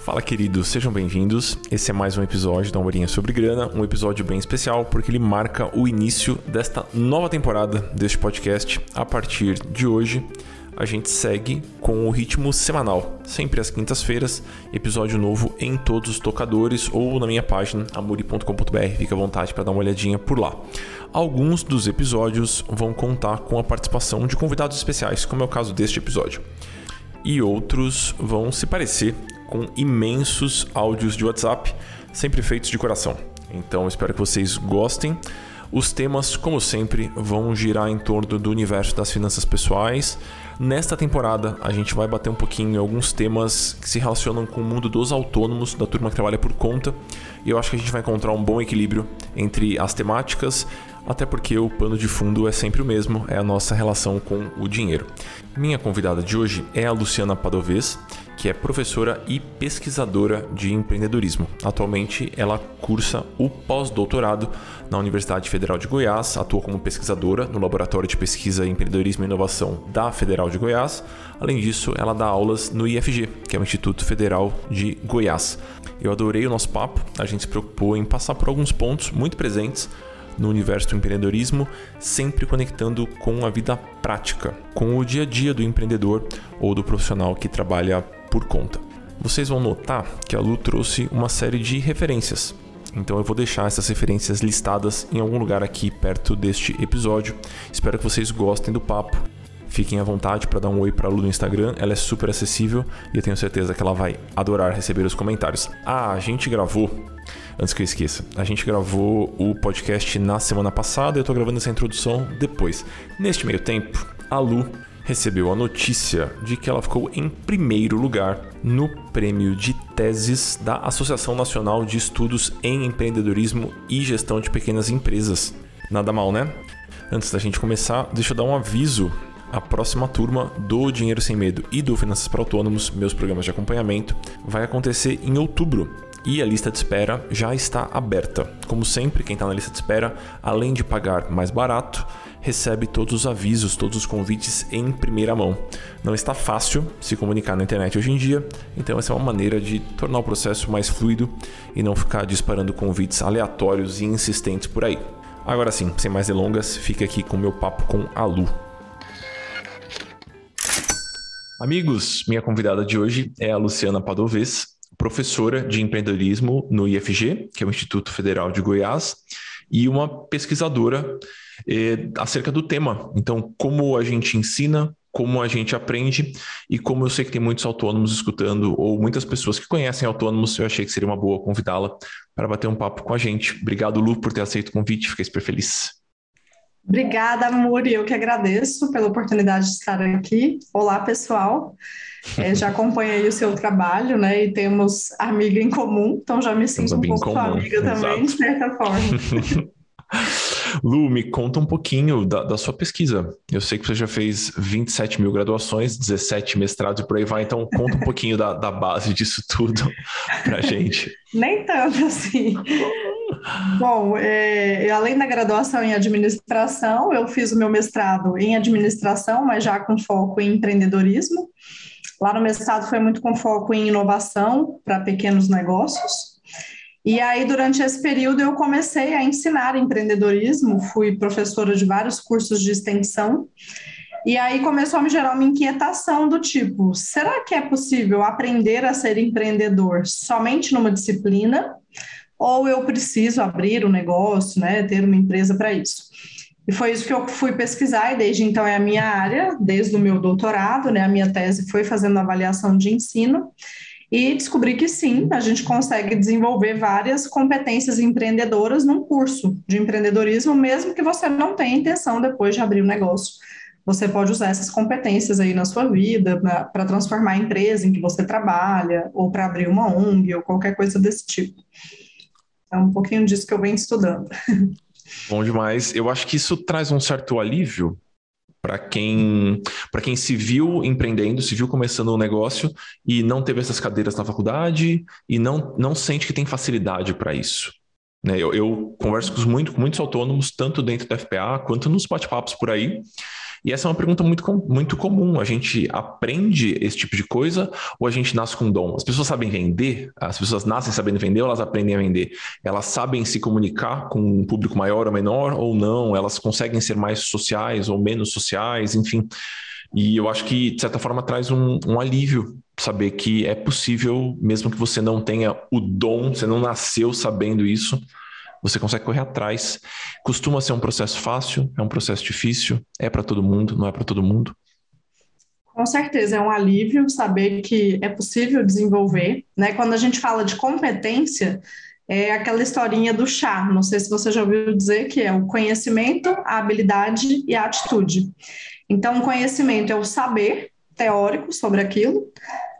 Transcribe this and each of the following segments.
Fala, queridos, sejam bem-vindos. Esse é mais um episódio da Horinha sobre Grana, um episódio bem especial porque ele marca o início desta nova temporada deste podcast. A partir de hoje, a gente segue com o ritmo semanal, sempre às quintas-feiras, episódio novo em todos os tocadores ou na minha página amuri.com.br. Fica à vontade para dar uma olhadinha por lá. Alguns dos episódios vão contar com a participação de convidados especiais, como é o caso deste episódio. E outros vão se parecer com imensos áudios de WhatsApp, sempre feitos de coração. Então espero que vocês gostem. Os temas, como sempre, vão girar em torno do universo das finanças pessoais. Nesta temporada, a gente vai bater um pouquinho em alguns temas que se relacionam com o mundo dos autônomos, da turma que trabalha por conta. E eu acho que a gente vai encontrar um bom equilíbrio entre as temáticas, até porque o pano de fundo é sempre o mesmo, é a nossa relação com o dinheiro. Minha convidada de hoje é a Luciana Padovez que é professora e pesquisadora de empreendedorismo. Atualmente, ela cursa o pós-doutorado na Universidade Federal de Goiás, atua como pesquisadora no Laboratório de Pesquisa, Empreendedorismo e Inovação da Federal de Goiás. Além disso, ela dá aulas no IFG, que é o Instituto Federal de Goiás. Eu adorei o nosso papo, a gente se preocupou em passar por alguns pontos muito presentes no universo do empreendedorismo, sempre conectando com a vida prática, com o dia a dia do empreendedor ou do profissional que trabalha por conta. Vocês vão notar que a Lu trouxe uma série de referências. Então eu vou deixar essas referências listadas em algum lugar aqui perto deste episódio. Espero que vocês gostem do papo. Fiquem à vontade para dar um oi para a Lu no Instagram, ela é super acessível e eu tenho certeza que ela vai adorar receber os comentários. Ah, a gente gravou, antes que eu esqueça, a gente gravou o podcast na semana passada e eu estou gravando essa introdução depois. Neste meio tempo, a Lu recebeu a notícia de que ela ficou em primeiro lugar no prêmio de teses da Associação Nacional de Estudos em Empreendedorismo e Gestão de Pequenas Empresas. Nada mal, né? Antes da gente começar, deixa eu dar um aviso. A próxima turma do Dinheiro Sem Medo e do Finanças para Autônomos, meus programas de acompanhamento, vai acontecer em outubro e a lista de espera já está aberta. Como sempre, quem está na lista de espera, além de pagar mais barato, recebe todos os avisos, todos os convites em primeira mão. Não está fácil se comunicar na internet hoje em dia, então essa é uma maneira de tornar o processo mais fluido e não ficar disparando convites aleatórios e insistentes por aí. Agora sim, sem mais delongas, fica aqui com o meu papo com a Lu. Amigos, minha convidada de hoje é a Luciana Padovez, professora de empreendedorismo no IFG, que é o Instituto Federal de Goiás, e uma pesquisadora eh, acerca do tema. Então, como a gente ensina, como a gente aprende e como eu sei que tem muitos autônomos escutando ou muitas pessoas que conhecem autônomos, eu achei que seria uma boa convidá-la para bater um papo com a gente. Obrigado, Lu, por ter aceito o convite, fiquei super feliz. Obrigada, Muri, eu que agradeço pela oportunidade de estar aqui. Olá, pessoal. É, já acompanhei o seu trabalho, né? E temos amiga em comum, então já me sinto um pouco sua amiga também, de certa forma. Lu, me conta um pouquinho da, da, sua pesquisa. Eu sei que você já fez 27 mil graduações, 17 mestrados e por aí vai, então conta um pouquinho da, da base disso tudo pra gente. Nem tanto assim. Bom, é, além da graduação em administração, eu fiz o meu mestrado em administração, mas já com foco em empreendedorismo. Lá no mestrado foi muito com foco em inovação para pequenos negócios. E aí, durante esse período, eu comecei a ensinar empreendedorismo, fui professora de vários cursos de extensão. E aí começou a me gerar uma inquietação do tipo: será que é possível aprender a ser empreendedor somente numa disciplina? Ou eu preciso abrir um negócio, né, ter uma empresa para isso? E foi isso que eu fui pesquisar, e desde então é a minha área, desde o meu doutorado, né, a minha tese foi fazendo avaliação de ensino e descobri que sim, a gente consegue desenvolver várias competências empreendedoras num curso de empreendedorismo, mesmo que você não tenha intenção depois de abrir o um negócio. Você pode usar essas competências aí na sua vida para transformar a empresa em que você trabalha, ou para abrir uma ONG, ou qualquer coisa desse tipo. É um pouquinho disso que eu venho estudando. Bom demais. Eu acho que isso traz um certo alívio para quem para quem se viu empreendendo, se viu começando um negócio e não teve essas cadeiras na faculdade e não não sente que tem facilidade para isso. Né? Eu, eu converso com, muito, com muitos autônomos, tanto dentro da FPA quanto nos bate-papos por aí. E essa é uma pergunta muito, muito comum. A gente aprende esse tipo de coisa ou a gente nasce com dom? As pessoas sabem vender? As pessoas nascem sabendo vender ou elas aprendem a vender? Elas sabem se comunicar com um público maior ou menor ou não? Elas conseguem ser mais sociais ou menos sociais? Enfim. E eu acho que, de certa forma, traz um, um alívio saber que é possível, mesmo que você não tenha o dom, você não nasceu sabendo isso, você consegue correr atrás. Costuma ser um processo fácil, é um processo difícil, é para todo mundo, não é para todo mundo. Com certeza, é um alívio saber que é possível desenvolver. Né? Quando a gente fala de competência, é aquela historinha do chá. Não sei se você já ouviu dizer que é o conhecimento, a habilidade e a atitude. Então, o conhecimento é o saber teórico sobre aquilo,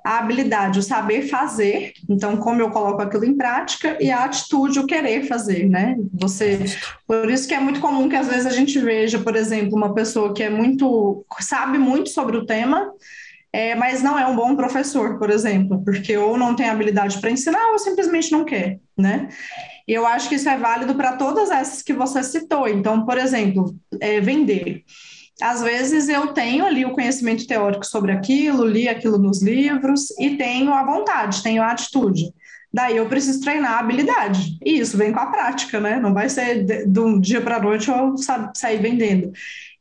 a habilidade, o saber fazer, então como eu coloco aquilo em prática, e a atitude, o querer fazer, né? Você, por isso que é muito comum que às vezes a gente veja, por exemplo, uma pessoa que é muito, sabe muito sobre o tema, é, mas não é um bom professor, por exemplo, porque ou não tem habilidade para ensinar ou simplesmente não quer, né? E eu acho que isso é válido para todas essas que você citou. Então, por exemplo, é, vender às vezes eu tenho ali o conhecimento teórico sobre aquilo, li aquilo nos livros e tenho a vontade, tenho a atitude. Daí eu preciso treinar a habilidade. E isso vem com a prática, né? Não vai ser de, de um dia para a noite eu sair vendendo.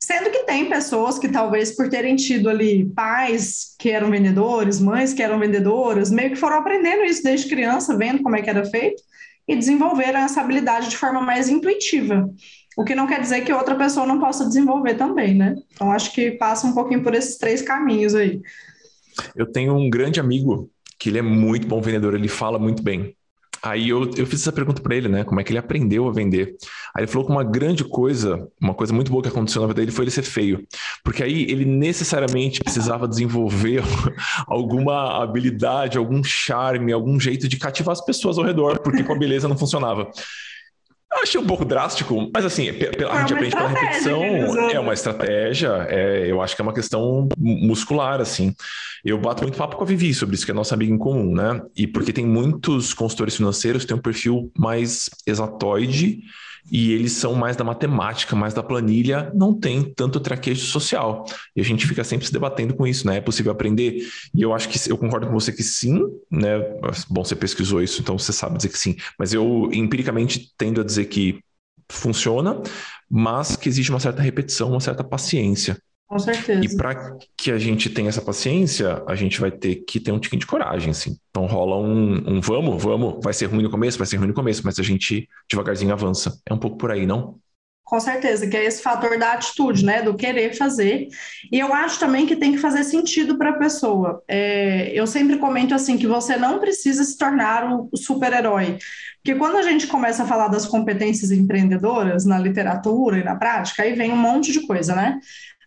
Sendo que tem pessoas que talvez por terem tido ali pais que eram vendedores, mães que eram vendedoras, meio que foram aprendendo isso desde criança, vendo como é que era feito e desenvolveram essa habilidade de forma mais intuitiva. O que não quer dizer que outra pessoa não possa desenvolver também, né? Então, acho que passa um pouquinho por esses três caminhos aí. Eu tenho um grande amigo que ele é muito bom vendedor, ele fala muito bem. Aí eu, eu fiz essa pergunta para ele, né? Como é que ele aprendeu a vender? Aí ele falou que uma grande coisa, uma coisa muito boa que aconteceu na vida dele foi ele ser feio. Porque aí ele necessariamente precisava desenvolver alguma habilidade, algum charme, algum jeito de cativar as pessoas ao redor, porque com a beleza não funcionava. Eu achei um pouco drástico, mas assim, a é gente aprende pela repetição, é uma estratégia, é, eu acho que é uma questão muscular, assim. Eu bato muito papo com a Vivi sobre isso, que é nossa amiga em comum, né? E porque tem muitos consultores financeiros que têm um perfil mais exatoide, e eles são mais da matemática, mais da planilha, não tem tanto traquejo social. E a gente fica sempre se debatendo com isso, né? É possível aprender? E eu acho que eu concordo com você que sim, né? Bom, você pesquisou isso, então você sabe dizer que sim. Mas eu empiricamente tendo a dizer que funciona, mas que existe uma certa repetição, uma certa paciência. Com certeza. E para que a gente tenha essa paciência, a gente vai ter que ter um tiquinho de coragem, assim. Então rola um, um vamos, vamos, vai ser ruim no começo, vai ser ruim no começo, mas a gente devagarzinho avança. É um pouco por aí, não? Com certeza, que é esse fator da atitude, né, do querer fazer. E eu acho também que tem que fazer sentido para a pessoa. É, eu sempre comento assim que você não precisa se tornar o super-herói. Porque quando a gente começa a falar das competências empreendedoras na literatura e na prática, aí vem um monte de coisa, né?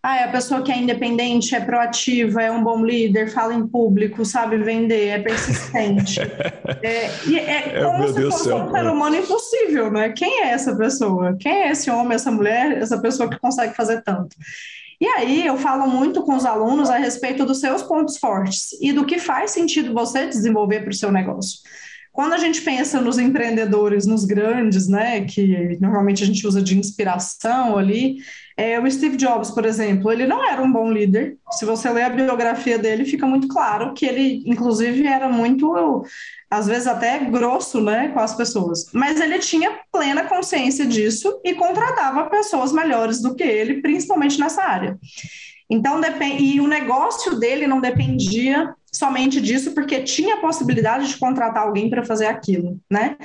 Ah, é a pessoa que é independente, é proativa, é um bom líder, fala em público, sabe vender, é persistente. é, e é, é como se fosse um ser humano impossível, né? Quem é essa pessoa? Quem é esse homem, essa mulher, essa pessoa que consegue fazer tanto? E aí eu falo muito com os alunos a respeito dos seus pontos fortes e do que faz sentido você desenvolver para o seu negócio. Quando a gente pensa nos empreendedores, nos grandes, né, que normalmente a gente usa de inspiração ali, é, o Steve Jobs, por exemplo, ele não era um bom líder. Se você ler a biografia dele, fica muito claro que ele, inclusive, era muito, às vezes até grosso, né, com as pessoas. Mas ele tinha plena consciência disso e contratava pessoas melhores do que ele, principalmente nessa área. Então, e o negócio dele não dependia somente disso, porque tinha a possibilidade de contratar alguém para fazer aquilo, né?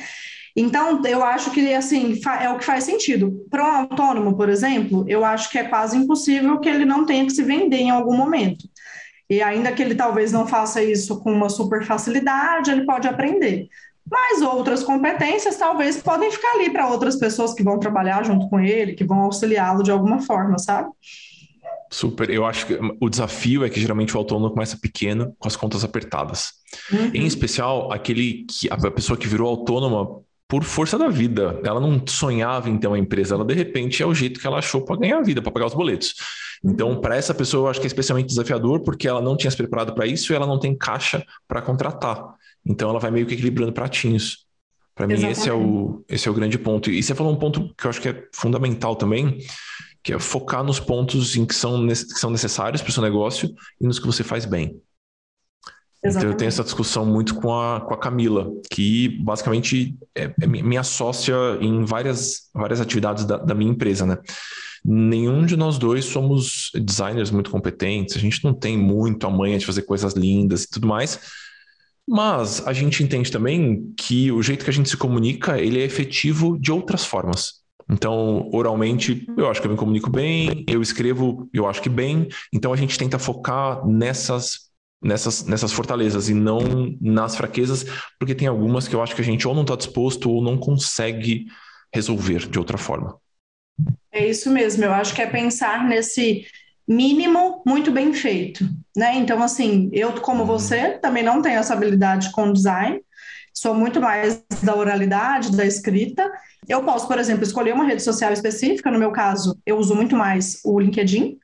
Então, eu acho que assim é o que faz sentido. Para um autônomo, por exemplo, eu acho que é quase impossível que ele não tenha que se vender em algum momento. E ainda que ele talvez não faça isso com uma super facilidade, ele pode aprender. Mas outras competências talvez podem ficar ali para outras pessoas que vão trabalhar junto com ele, que vão auxiliá-lo de alguma forma, sabe? Super. Eu acho que o desafio é que geralmente o autônomo começa pequeno, com as contas apertadas. Uhum. Em especial, aquele que a pessoa que virou autônoma por força da vida. Ela não sonhava em ter uma empresa, ela de repente é o jeito que ela achou para ganhar a vida, para pagar os boletos. Então, para essa pessoa, eu acho que é especialmente desafiador, porque ela não tinha se preparado para isso e ela não tem caixa para contratar. Então, ela vai meio que equilibrando pratinhos. Para mim, esse é, o, esse é o grande ponto. E você falou um ponto que eu acho que é fundamental também, que é focar nos pontos em que são, que são necessários para o seu negócio e nos que você faz bem. Exatamente. Então, eu tenho essa discussão muito com a, com a Camila, que basicamente é, é minha sócia em várias, várias atividades da, da minha empresa, né? Nenhum de nós dois somos designers muito competentes, a gente não tem muito a manha de fazer coisas lindas e tudo mais, mas a gente entende também que o jeito que a gente se comunica, ele é efetivo de outras formas. Então, oralmente, eu acho que eu me comunico bem, eu escrevo, eu acho que bem. Então, a gente tenta focar nessas nessas, nessas fortalezas e não nas fraquezas, porque tem algumas que eu acho que a gente ou não está disposto ou não consegue resolver de outra forma. É isso mesmo, eu acho que é pensar nesse mínimo muito bem feito, né? Então, assim, eu, como uhum. você, também não tenho essa habilidade com design, sou muito mais da oralidade, da escrita. Eu posso, por exemplo, escolher uma rede social específica, no meu caso, eu uso muito mais o LinkedIn,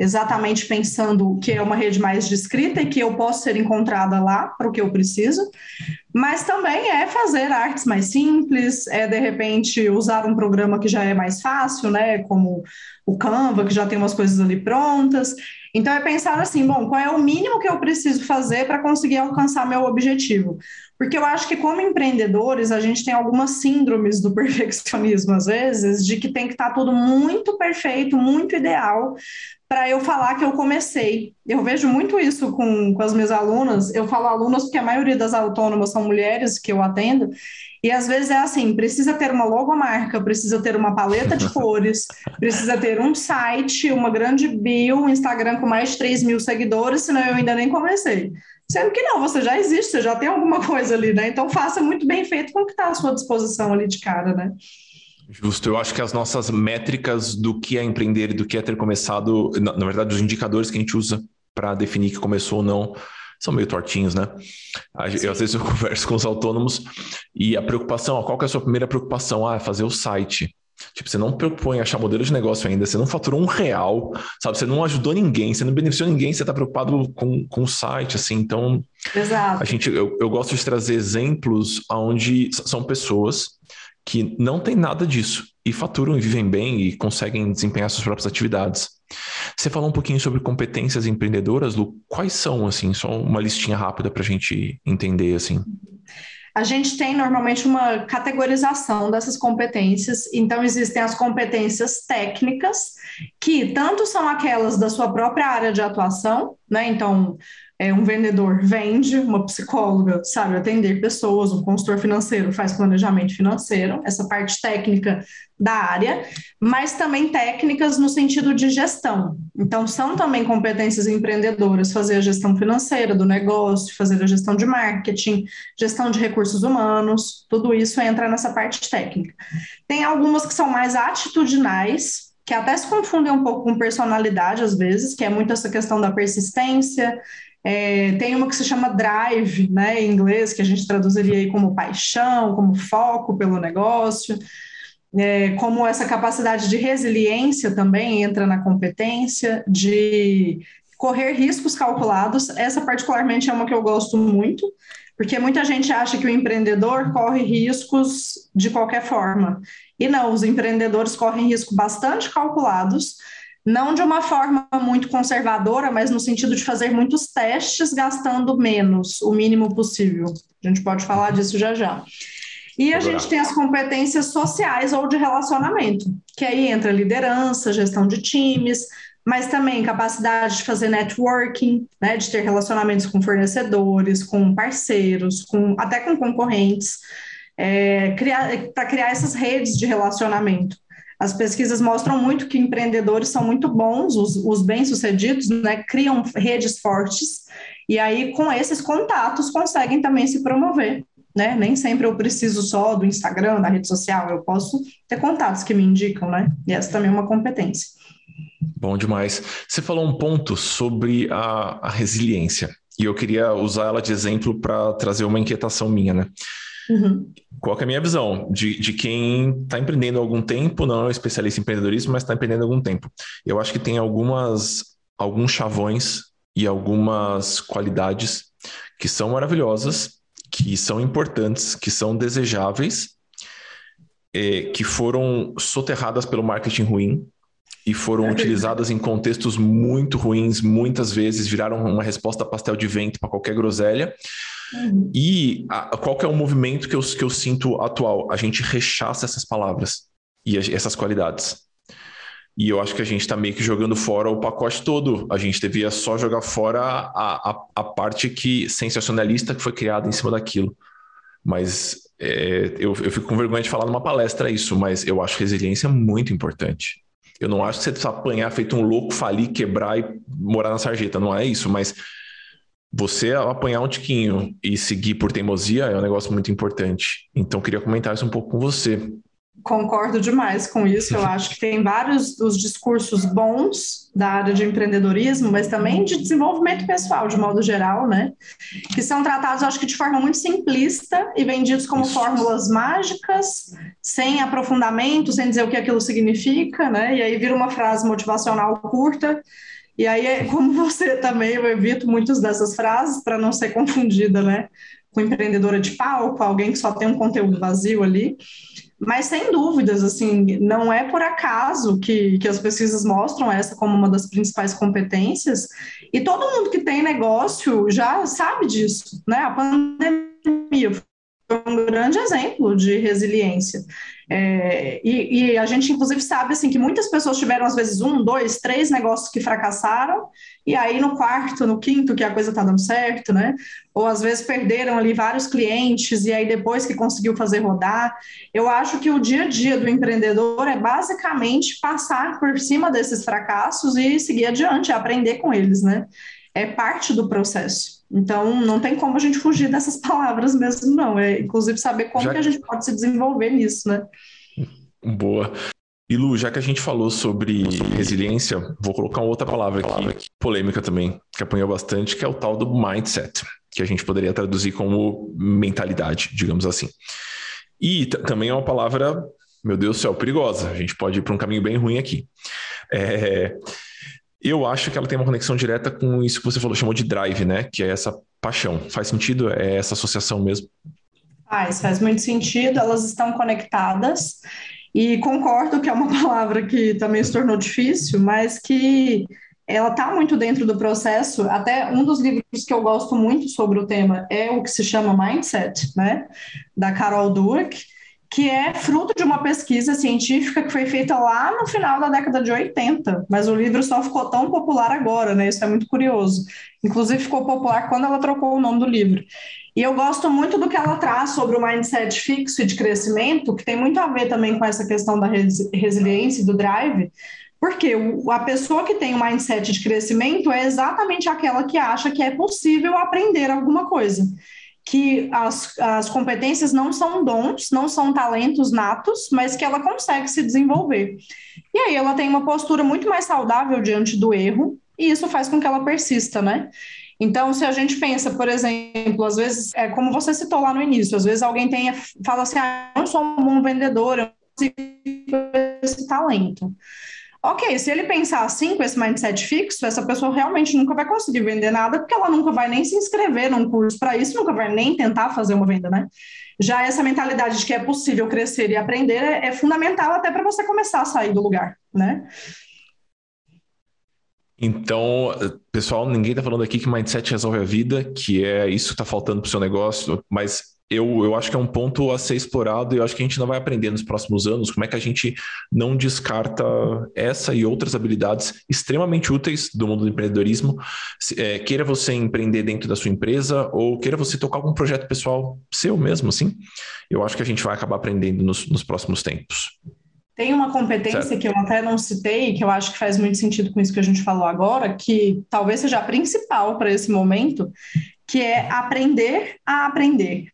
exatamente pensando que é uma rede mais de escrita e que eu posso ser encontrada lá para o que eu preciso, mas também é fazer artes mais simples, é de repente usar um programa que já é mais fácil, né, como o Canva, que já tem umas coisas ali prontas. Então é pensar assim, bom, qual é o mínimo que eu preciso fazer para conseguir alcançar meu objetivo? Porque eu acho que como empreendedores, a gente tem algumas síndromes do perfeccionismo às vezes, de que tem que estar tudo muito perfeito, muito ideal, para eu falar que eu comecei. Eu vejo muito isso com, com as minhas alunas. Eu falo alunas porque a maioria das autônomas são mulheres que eu atendo. E às vezes é assim: precisa ter uma logomarca, precisa ter uma paleta de cores, precisa ter um site, uma grande bio, um Instagram com mais de 3 mil seguidores, senão eu ainda nem comecei. Sendo que não, você já existe, você já tem alguma coisa ali, né? Então faça muito bem feito com o que está à sua disposição ali de cara, né? Justo, eu acho que as nossas métricas do que é empreender e do que é ter começado, na, na verdade, os indicadores que a gente usa para definir que começou ou não, são meio tortinhos, né? Eu, às vezes eu converso com os autônomos e a preocupação, qual que é a sua primeira preocupação? Ah, é fazer o site. Tipo, você não preocupou em achar modelo de negócio ainda, você não faturou um real, sabe? Você não ajudou ninguém, você não beneficiou ninguém, você está preocupado com, com o site, assim. Então, Exato. a gente, eu, eu gosto de trazer exemplos onde são pessoas que não tem nada disso e faturam e vivem bem e conseguem desempenhar suas próprias atividades. Você falou um pouquinho sobre competências empreendedoras, Lu. Quais são, assim, só uma listinha rápida para a gente entender, assim? A gente tem normalmente uma categorização dessas competências, então existem as competências técnicas, que tanto são aquelas da sua própria área de atuação, né? Então, é, um vendedor vende, uma psicóloga sabe atender pessoas, um consultor financeiro faz planejamento financeiro, essa parte técnica da área, mas também técnicas no sentido de gestão. Então, são também competências empreendedoras fazer a gestão financeira do negócio, fazer a gestão de marketing, gestão de recursos humanos, tudo isso entra nessa parte técnica. Tem algumas que são mais atitudinais, que até se confundem um pouco com personalidade às vezes, que é muito essa questão da persistência, é, tem uma que se chama drive, né, em inglês, que a gente traduziria aí como paixão, como foco pelo negócio, é, como essa capacidade de resiliência também entra na competência, de correr riscos calculados. Essa, particularmente, é uma que eu gosto muito, porque muita gente acha que o empreendedor corre riscos de qualquer forma. E não, os empreendedores correm riscos bastante calculados não de uma forma muito conservadora, mas no sentido de fazer muitos testes gastando menos, o mínimo possível. A gente pode falar disso já já. E a gente tem as competências sociais ou de relacionamento, que aí entra liderança, gestão de times, mas também capacidade de fazer networking, né, de ter relacionamentos com fornecedores, com parceiros, com até com concorrentes, é, para criar essas redes de relacionamento. As pesquisas mostram muito que empreendedores são muito bons, os, os bem-sucedidos, né, criam redes fortes, e aí com esses contatos conseguem também se promover. Né? Nem sempre eu preciso só do Instagram, da rede social, eu posso ter contatos que me indicam, né? E essa também é uma competência. Bom demais. Você falou um ponto sobre a, a resiliência, e eu queria usar ela de exemplo para trazer uma inquietação minha, né? Uhum. Qual é a minha visão de, de quem está empreendendo há algum tempo, não é especialista em empreendedorismo, mas está empreendendo há algum tempo? Eu acho que tem algumas, alguns chavões e algumas qualidades que são maravilhosas que são importantes, que são desejáveis, é, que foram soterradas pelo marketing ruim e foram utilizadas em contextos muito ruins, muitas vezes viraram uma resposta pastel de vento para qualquer groselha. Uhum. E a, qual que é o movimento que eu, que eu sinto atual? A gente rechaça essas palavras e essas qualidades. E eu acho que a gente está meio que jogando fora o pacote todo. A gente devia só jogar fora a, a, a parte que sensacionalista que foi criada em cima daquilo. Mas é, eu, eu fico com vergonha de falar numa palestra isso, mas eu acho resiliência muito importante. Eu não acho que você precisa apanhar feito um louco, falir, quebrar e morar na sarjeta. Não é isso, mas você apanhar um tiquinho e seguir por teimosia é um negócio muito importante. Então, queria comentar isso um pouco com você. Concordo demais com isso. Eu acho que tem vários dos discursos bons da área de empreendedorismo, mas também de desenvolvimento pessoal, de modo geral, né? Que são tratados, acho que de forma muito simplista e vendidos como isso. fórmulas mágicas, sem aprofundamento, sem dizer o que aquilo significa, né? E aí vira uma frase motivacional curta. E aí, como você também, eu evito muitas dessas frases para não ser confundida, né? Com empreendedora de palco, alguém que só tem um conteúdo vazio ali. Mas sem dúvidas, assim, não é por acaso que, que as pesquisas mostram essa como uma das principais competências, e todo mundo que tem negócio já sabe disso, né? A pandemia um grande exemplo de resiliência. É, e, e, a gente, inclusive, sabe assim, que muitas pessoas tiveram, às vezes, um, dois, três negócios que fracassaram, e aí no quarto, no quinto, que a coisa está dando certo, né? Ou às vezes perderam ali vários clientes, e aí depois que conseguiu fazer rodar. Eu acho que o dia a dia do empreendedor é basicamente passar por cima desses fracassos e seguir adiante, aprender com eles, né? É parte do processo. Então, não tem como a gente fugir dessas palavras mesmo, não. É, inclusive, saber como Já... que a gente pode se desenvolver nisso, né? Boa. E Lu, já que a gente falou sobre resiliência, vou colocar uma outra palavra aqui, polêmica também, que apanhou bastante, que é o tal do mindset, que a gente poderia traduzir como mentalidade, digamos assim. E também é uma palavra, meu Deus do céu, perigosa. A gente pode ir para um caminho bem ruim aqui. É, eu acho que ela tem uma conexão direta com isso que você falou, chamou de drive, né? Que é essa paixão. Faz sentido? É essa associação mesmo? Faz, faz muito sentido. Elas estão conectadas. E concordo que é uma palavra que também se tornou difícil, mas que ela está muito dentro do processo. Até um dos livros que eu gosto muito sobre o tema é o que se chama Mindset, né, da Carol Dweck, que é fruto de uma pesquisa científica que foi feita lá no final da década de 80, mas o livro só ficou tão popular agora, né? Isso é muito curioso. Inclusive ficou popular quando ela trocou o nome do livro. E eu gosto muito do que ela traz sobre o mindset fixo e de crescimento, que tem muito a ver também com essa questão da resiliência e do drive, porque a pessoa que tem o um mindset de crescimento é exatamente aquela que acha que é possível aprender alguma coisa. Que as, as competências não são dons, não são talentos natos, mas que ela consegue se desenvolver. E aí ela tem uma postura muito mais saudável diante do erro, e isso faz com que ela persista, né? Então, se a gente pensa, por exemplo, às vezes, é como você citou lá no início, às vezes alguém tem, fala assim, ah, eu não sou um bom vendedor, eu não esse talento. Ok, se ele pensar assim, com esse mindset fixo, essa pessoa realmente nunca vai conseguir vender nada, porque ela nunca vai nem se inscrever num curso para isso, nunca vai nem tentar fazer uma venda, né? Já essa mentalidade de que é possível crescer e aprender é, é fundamental até para você começar a sair do lugar, né? Então, pessoal, ninguém está falando aqui que mindset resolve a vida, que é isso que está faltando para o seu negócio, mas eu, eu acho que é um ponto a ser explorado e eu acho que a gente não vai aprender nos próximos anos como é que a gente não descarta essa e outras habilidades extremamente úteis do mundo do empreendedorismo. É, queira você empreender dentro da sua empresa ou queira você tocar algum projeto pessoal seu mesmo, assim, eu acho que a gente vai acabar aprendendo nos, nos próximos tempos. Tem uma competência certo. que eu até não citei, que eu acho que faz muito sentido com isso que a gente falou agora, que talvez seja a principal para esse momento, que é aprender a aprender.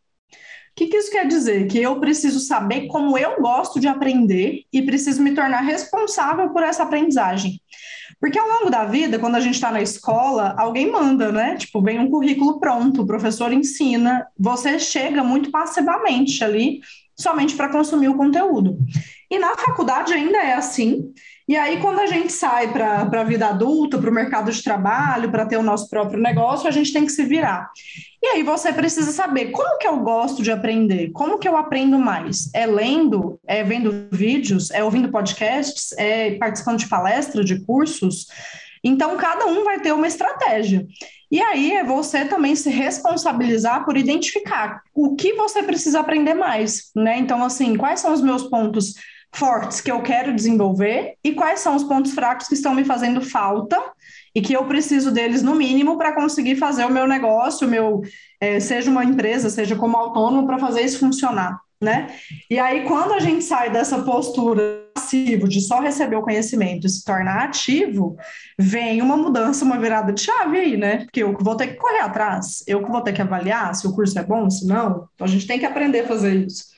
O que, que isso quer dizer? Que eu preciso saber como eu gosto de aprender e preciso me tornar responsável por essa aprendizagem. Porque ao longo da vida, quando a gente está na escola, alguém manda, né? Tipo, vem um currículo pronto, o professor ensina, você chega muito passivamente ali, somente para consumir o conteúdo. E na faculdade ainda é assim. E aí, quando a gente sai para a vida adulta, para o mercado de trabalho, para ter o nosso próprio negócio, a gente tem que se virar. E aí você precisa saber como que eu gosto de aprender, como que eu aprendo mais. É lendo, é vendo vídeos, é ouvindo podcasts, é participando de palestras, de cursos. Então, cada um vai ter uma estratégia. E aí é você também se responsabilizar por identificar o que você precisa aprender mais, né? Então, assim, quais são os meus pontos fortes que eu quero desenvolver e quais são os pontos fracos que estão me fazendo falta e que eu preciso deles no mínimo para conseguir fazer o meu negócio, o meu é, seja uma empresa, seja como autônomo, para fazer isso funcionar, né? E aí, quando a gente sai dessa postura passivo de só receber o conhecimento e se tornar ativo, vem uma mudança, uma virada de chave aí, né? Porque eu vou ter que correr atrás, eu vou ter que avaliar se o curso é bom, se não. Então a gente tem que aprender a fazer isso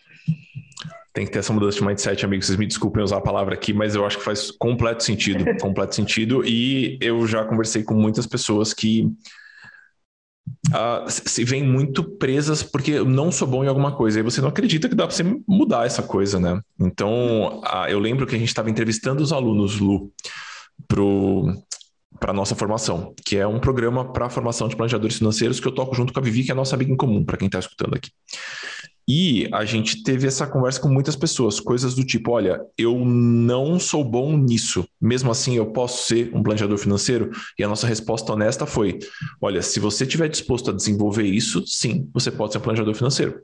tem que ter essa mudança de mindset, amigos. Vocês me desculpem usar a palavra aqui, mas eu acho que faz completo sentido, completo sentido. E eu já conversei com muitas pessoas que uh, se veem muito presas porque eu não sou bom em alguma coisa. E você não acredita que dá para você mudar essa coisa, né? Então, uh, eu lembro que a gente estava entrevistando os alunos, Lu, pro para nossa formação, que é um programa para formação de planejadores financeiros que eu toco junto com a Vivi, que é a nossa amiga em comum, para quem está escutando aqui. E a gente teve essa conversa com muitas pessoas, coisas do tipo: olha, eu não sou bom nisso, mesmo assim eu posso ser um planejador financeiro? E a nossa resposta honesta foi: olha, se você estiver disposto a desenvolver isso, sim, você pode ser um planejador financeiro.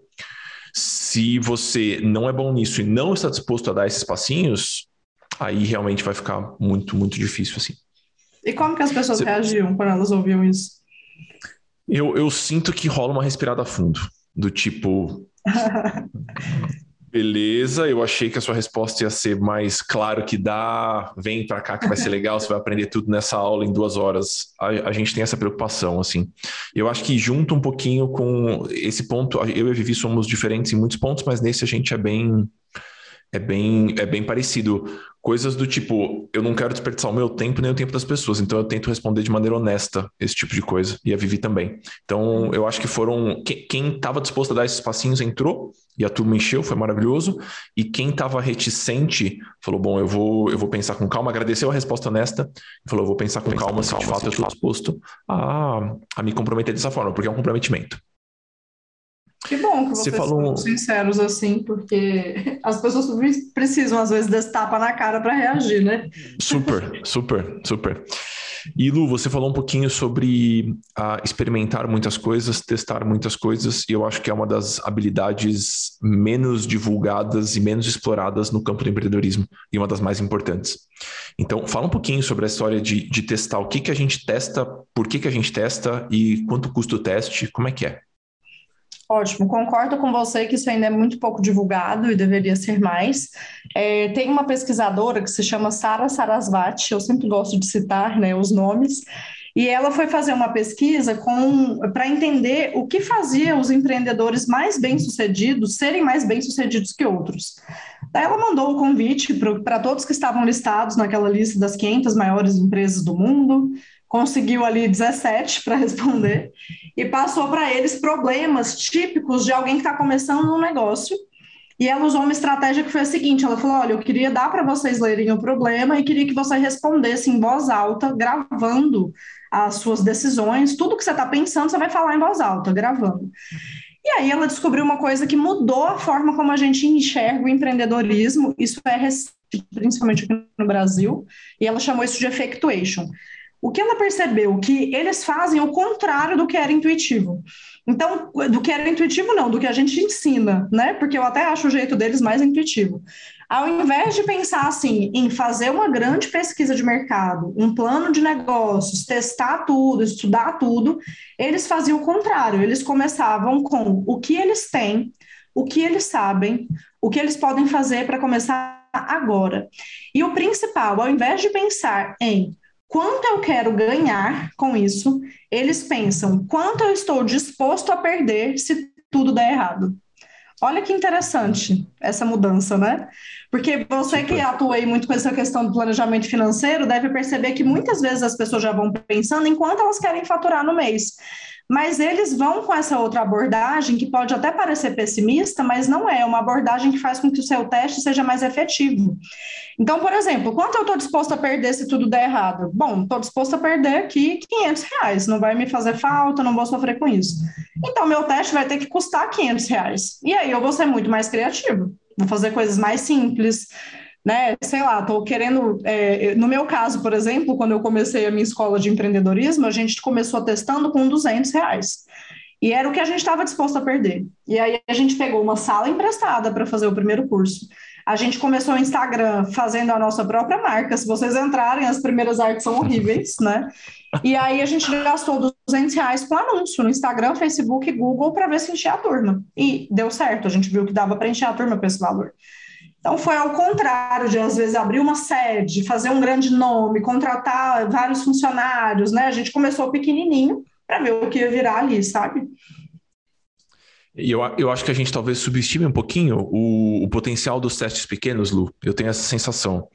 Se você não é bom nisso e não está disposto a dar esses passinhos, aí realmente vai ficar muito, muito difícil assim. E como que as pessoas você... reagiam quando elas ouviam isso? Eu, eu sinto que rola uma respirada fundo, do tipo, Beleza, eu achei que a sua resposta ia ser mais claro que dá, vem para cá que vai ser legal, você vai aprender tudo nessa aula em duas horas. A, a, gente tem essa preocupação, assim. Eu acho que junto um pouquinho com esse ponto, eu e a Vivi somos diferentes em muitos pontos, mas nesse a gente é bem é bem, é bem parecido. Coisas do tipo, eu não quero desperdiçar o meu tempo nem o tempo das pessoas, então eu tento responder de maneira honesta esse tipo de coisa, e a Vivi também. Então, eu acho que foram. Quem estava disposto a dar esses passinhos entrou, e a turma encheu, foi maravilhoso, e quem estava reticente falou: Bom, eu vou, eu vou pensar com calma, agradeceu a resposta honesta, e falou: Eu vou pensar com pensar calma com se calma, de fato eu estou disposto a, a me comprometer dessa forma, porque é um comprometimento. Que bom que vocês Você falou... são sinceros assim, porque as pessoas precisam, às vezes, desse tapa na cara para reagir, né? Super, super, super. E Lu, você falou um pouquinho sobre uh, experimentar muitas coisas, testar muitas coisas, e eu acho que é uma das habilidades menos divulgadas e menos exploradas no campo do empreendedorismo, e uma das mais importantes. Então, fala um pouquinho sobre a história de, de testar, o que, que a gente testa, por que, que a gente testa e quanto custa o teste, como é que é? Ótimo, concordo com você que isso ainda é muito pouco divulgado e deveria ser mais. É, tem uma pesquisadora que se chama Sara Sarasvati, eu sempre gosto de citar né, os nomes, e ela foi fazer uma pesquisa para entender o que fazia os empreendedores mais bem-sucedidos serem mais bem-sucedidos que outros. Daí ela mandou o um convite para todos que estavam listados naquela lista das 500 maiores empresas do mundo, conseguiu ali 17 para responder e passou para eles problemas típicos de alguém que está começando um negócio. E ela usou uma estratégia que foi a seguinte: ela falou, olha, eu queria dar para vocês lerem o problema e queria que você respondesse em voz alta, gravando as suas decisões, tudo que você está pensando, você vai falar em voz alta, gravando. E aí ela descobriu uma coisa que mudou a forma como a gente enxerga o empreendedorismo, isso é principalmente aqui no Brasil, e ela chamou isso de effectuation. O que ela percebeu? Que eles fazem o contrário do que era intuitivo. Então, do que era intuitivo, não, do que a gente ensina, né? Porque eu até acho o jeito deles mais intuitivo. Ao invés de pensar assim em fazer uma grande pesquisa de mercado, um plano de negócios, testar tudo, estudar tudo, eles faziam o contrário. Eles começavam com o que eles têm, o que eles sabem, o que eles podem fazer para começar agora. E o principal, ao invés de pensar em quanto eu quero ganhar com isso, eles pensam quanto eu estou disposto a perder se tudo der errado. Olha que interessante essa mudança, né? Porque você que atua aí muito com essa questão do planejamento financeiro deve perceber que muitas vezes as pessoas já vão pensando em quanto elas querem faturar no mês. Mas eles vão com essa outra abordagem que pode até parecer pessimista, mas não é, é uma abordagem que faz com que o seu teste seja mais efetivo. Então, por exemplo, quanto eu estou disposto a perder se tudo der errado? Bom, estou disposto a perder aqui 500 reais, não vai me fazer falta, não vou sofrer com isso. Então, meu teste vai ter que custar 500 reais. E aí eu vou ser muito mais criativo, vou fazer coisas mais simples, né? Sei lá, estou querendo. É, no meu caso, por exemplo, quando eu comecei a minha escola de empreendedorismo, a gente começou testando com 200 reais. E era o que a gente estava disposto a perder. E aí a gente pegou uma sala emprestada para fazer o primeiro curso. A gente começou o Instagram fazendo a nossa própria marca. Se vocês entrarem, as primeiras artes são horríveis, né? E aí a gente gastou 200 reais com anúncio no Instagram, Facebook e Google para ver se enchia a turma. E deu certo, a gente viu que dava para encher a turma com esse valor. Então, foi ao contrário de, às vezes, abrir uma sede, fazer um grande nome, contratar vários funcionários, né? A gente começou pequenininho para ver o que ia virar ali, sabe? E eu, eu acho que a gente talvez subestime um pouquinho o, o potencial dos testes pequenos, Lu. Eu tenho essa sensação.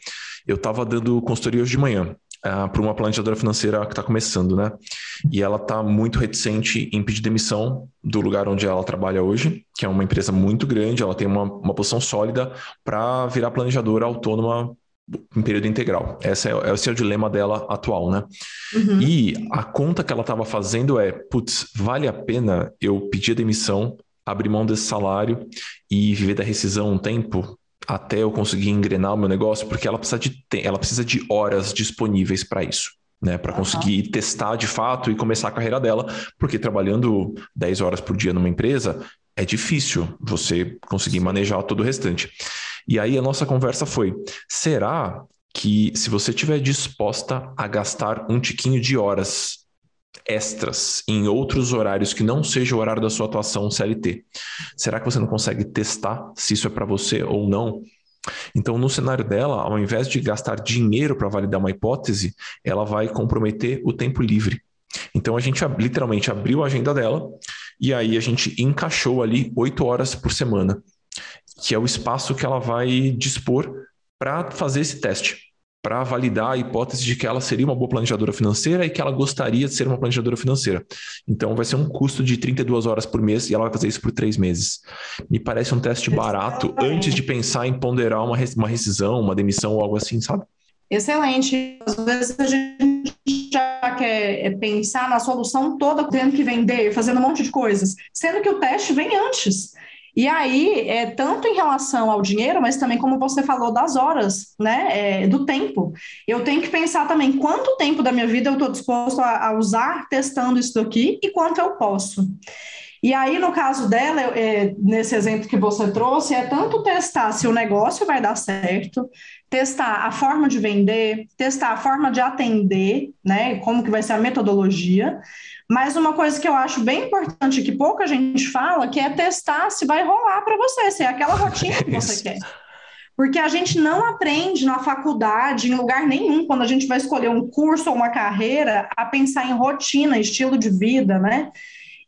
Eu estava dando consultoria hoje de manhã uh, ah, para uma planejadora financeira que está começando, né? E ela está muito reticente em pedir demissão do lugar onde ela trabalha hoje, que é uma empresa muito grande, ela tem uma, uma posição sólida para virar planejadora autônoma em período integral. Esse é, esse é o dilema dela atual, né? Uhum. E a conta que ela estava fazendo é, putz, vale a pena eu pedir a demissão, abrir mão desse salário e viver da rescisão um tempo? Até eu conseguir engrenar o meu negócio, porque ela precisa de, ela precisa de horas disponíveis para isso. Né, para conseguir uhum. testar de fato e começar a carreira dela, porque trabalhando 10 horas por dia numa empresa é difícil você conseguir manejar todo o restante. E aí a nossa conversa foi: será que se você estiver disposta a gastar um tiquinho de horas extras em outros horários que não seja o horário da sua atuação CLT. Será que você não consegue testar se isso é para você ou não? Então, no cenário dela, ao invés de gastar dinheiro para validar uma hipótese, ela vai comprometer o tempo livre. Então, a gente literalmente abriu a agenda dela e aí a gente encaixou ali oito horas por semana, que é o espaço que ela vai dispor para fazer esse teste para validar a hipótese de que ela seria uma boa planejadora financeira e que ela gostaria de ser uma planejadora financeira. Então, vai ser um custo de 32 horas por mês e ela vai fazer isso por três meses. Me parece um teste barato antes de pensar em ponderar uma, uma rescisão, uma demissão ou algo assim, sabe? Excelente. Às vezes a gente já quer é, pensar na solução toda, tendo que vender, fazendo um monte de coisas, sendo que o teste vem antes. E aí, é, tanto em relação ao dinheiro, mas também, como você falou, das horas, né? É, do tempo. Eu tenho que pensar também quanto tempo da minha vida eu estou disposto a, a, usar testando isso aqui e quanto eu posso. E aí, no caso dela, é, nesse exemplo que você trouxe, é tanto testar se o negócio vai dar certo, testar a forma de vender, testar a forma de atender, né? Como que vai ser a metodologia, mas uma coisa que eu acho bem importante, que pouca gente fala, que é testar se vai rolar para você, se é aquela rotina que você quer. Porque a gente não aprende na faculdade, em lugar nenhum, quando a gente vai escolher um curso ou uma carreira, a pensar em rotina, estilo de vida, né?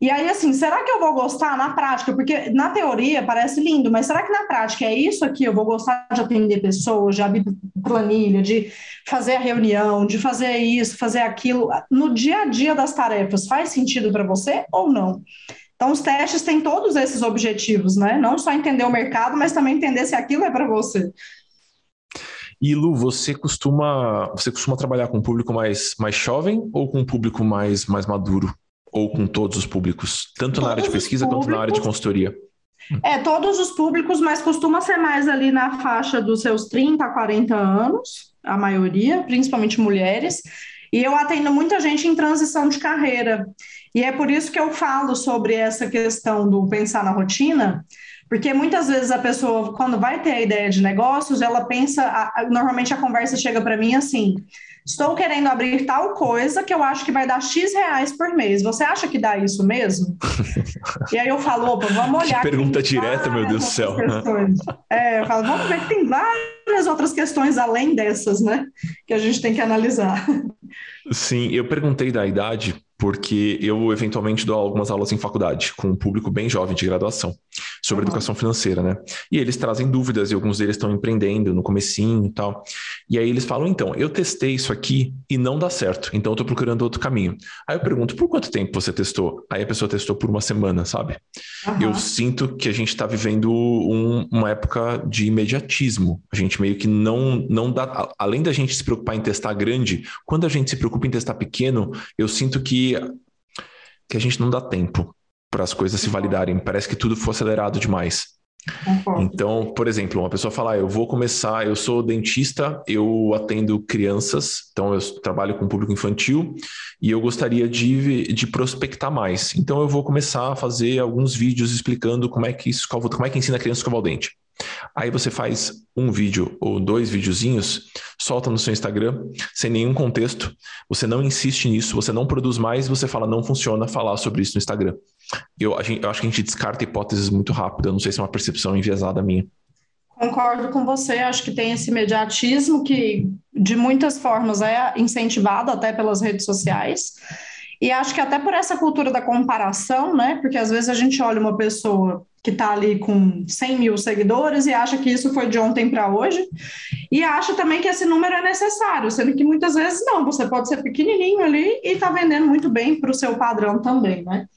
E aí, assim, será que eu vou gostar na prática? Porque na teoria parece lindo, mas será que na prática é isso aqui? Eu vou gostar de atender pessoas, de abrir planilha, de fazer a reunião, de fazer isso, fazer aquilo. No dia a dia das tarefas, faz sentido para você ou não? Então, os testes têm todos esses objetivos, né? Não só entender o mercado, mas também entender se aquilo é para você. E Lu, você costuma você costuma trabalhar com um público mais, mais jovem ou com um público mais, mais maduro? Ou com todos os públicos? Tanto todos na área de pesquisa quanto na área de consultoria? É, todos os públicos, mas costuma ser mais ali na faixa dos seus 30 a 40 anos, a maioria, principalmente mulheres. E eu atendo muita gente em transição de carreira. E é por isso que eu falo sobre essa questão do pensar na rotina, porque muitas vezes a pessoa, quando vai ter a ideia de negócios, ela pensa, normalmente a conversa chega para mim assim: Estou querendo abrir tal coisa que eu acho que vai dar X reais por mês. Você acha que dá isso mesmo? e aí eu falo, opa, vamos olhar. Que pergunta direta, meu Deus do céu. É, eu falo, vamos ver que tem várias outras questões além dessas, né? Que a gente tem que analisar. Sim, eu perguntei da idade porque eu eventualmente dou algumas aulas em faculdade com um público bem jovem de graduação sobre uhum. educação financeira, né? E eles trazem dúvidas e alguns deles estão empreendendo no comecinho e tal. E aí eles falam, então, eu testei isso aqui e não dá certo. Então eu tô procurando outro caminho. Aí eu pergunto, por quanto tempo você testou? Aí a pessoa testou por uma semana, sabe? Uhum. Eu sinto que a gente está vivendo um, uma época de imediatismo. A gente meio que não, não dá. Além da gente se preocupar em testar grande, quando a gente se preocupa em testar pequeno, eu sinto que, que a gente não dá tempo para as coisas se validarem. Parece que tudo foi acelerado demais. Então, por exemplo, uma pessoa fala: ah, eu vou começar, eu sou dentista, eu atendo crianças, então eu trabalho com público infantil e eu gostaria de, de prospectar mais. Então, eu vou começar a fazer alguns vídeos explicando como é que isso, como é que ensina a criança a escovar o dente. Aí você faz um vídeo ou dois videozinhos, solta no seu Instagram, sem nenhum contexto, você não insiste nisso, você não produz mais, você fala, não funciona falar sobre isso no Instagram. Eu, eu acho que a gente descarta hipóteses muito rápido, eu não sei se é uma percepção enviesada minha. Concordo com você, acho que tem esse imediatismo que, de muitas formas, é incentivado até pelas redes sociais. E acho que até por essa cultura da comparação, né? Porque às vezes a gente olha uma pessoa que está ali com 100 mil seguidores e acha que isso foi de ontem para hoje, e acha também que esse número é necessário, sendo que muitas vezes não, você pode ser pequenininho ali e está vendendo muito bem para o seu padrão também, né?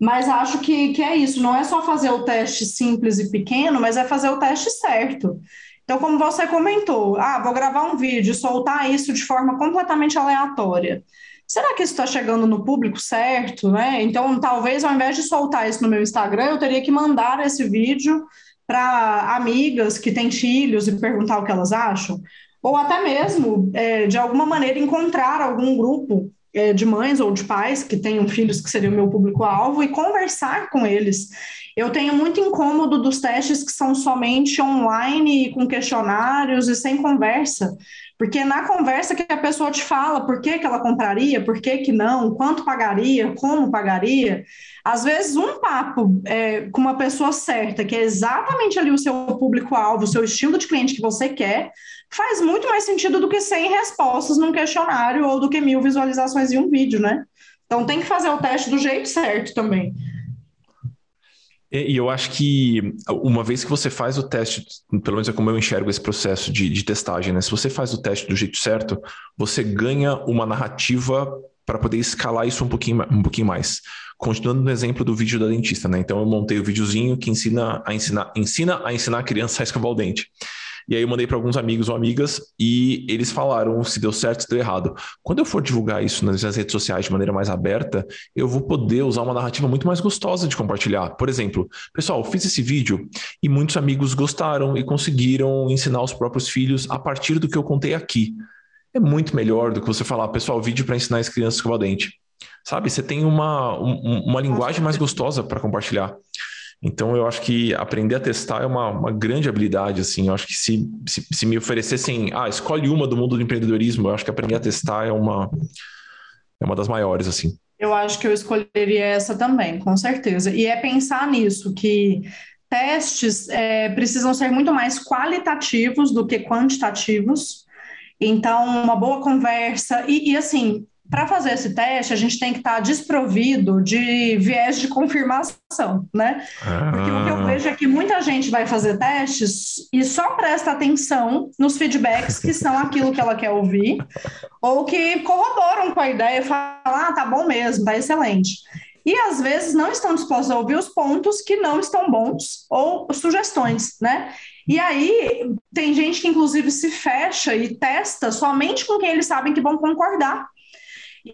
Mas acho que, que é isso, não é só fazer o teste simples e pequeno, mas é fazer o teste certo. Então, como você comentou, ah, vou gravar um vídeo, soltar isso de forma completamente aleatória será que isso está chegando no público certo, né? Então, talvez ao invés de soltar isso no meu Instagram, eu teria que mandar esse vídeo para amigas que têm filhos e perguntar o que elas acham, ou até mesmo, é, de alguma maneira, encontrar algum grupo é, de mães ou de pais que tenham filhos que seriam meu público-alvo e conversar com eles. Eu tenho muito incômodo dos testes que são somente online, com questionários e sem conversa. Porque na conversa que a pessoa te fala por que, que ela compraria, por que, que não, quanto pagaria, como pagaria, às vezes um papo é, com uma pessoa certa, que é exatamente ali o seu público-alvo, o seu estilo de cliente que você quer, faz muito mais sentido do que 100 respostas num questionário ou do que mil visualizações em um vídeo, né? Então tem que fazer o teste do jeito certo também. E eu acho que uma vez que você faz o teste, pelo menos é como eu enxergo esse processo de, de testagem, né? Se você faz o teste do jeito certo, você ganha uma narrativa para poder escalar isso um pouquinho, um pouquinho mais. Continuando no exemplo do vídeo da dentista, né? Então eu montei o videozinho que ensina a ensinar, ensina a ensinar a criança a escovar o dente. E aí eu mandei para alguns amigos ou amigas e eles falaram se deu certo, se deu errado. Quando eu for divulgar isso nas minhas redes sociais de maneira mais aberta, eu vou poder usar uma narrativa muito mais gostosa de compartilhar. Por exemplo, pessoal, fiz esse vídeo e muitos amigos gostaram e conseguiram ensinar os próprios filhos a partir do que eu contei aqui. É muito melhor do que você falar, pessoal, vídeo para ensinar as crianças a escovar dente. Sabe, você tem uma, um, uma linguagem mais gostosa para compartilhar. Então, eu acho que aprender a testar é uma, uma grande habilidade, assim. Eu acho que se, se, se, me oferecessem, ah, escolhe uma do mundo do empreendedorismo, eu acho que aprender a testar é uma, é uma das maiores, assim. Eu acho que eu escolheria essa também, com certeza. E é pensar nisso, que testes é, precisam ser muito mais qualitativos do que quantitativos. Então, uma boa conversa. E, e assim, para fazer esse teste, a gente tem que estar tá desprovido de viés de confirmação, né? Ah. Porque o que eu vejo é que muita gente vai fazer testes e só presta atenção nos feedbacks que são aquilo que ela quer ouvir, ou que corroboram com a ideia e falam, ah, tá bom mesmo, tá excelente. E às vezes não estão dispostos a ouvir os pontos que não estão bons, ou sugestões, né? E aí tem gente que inclusive se fecha e testa somente com quem eles sabem que vão concordar.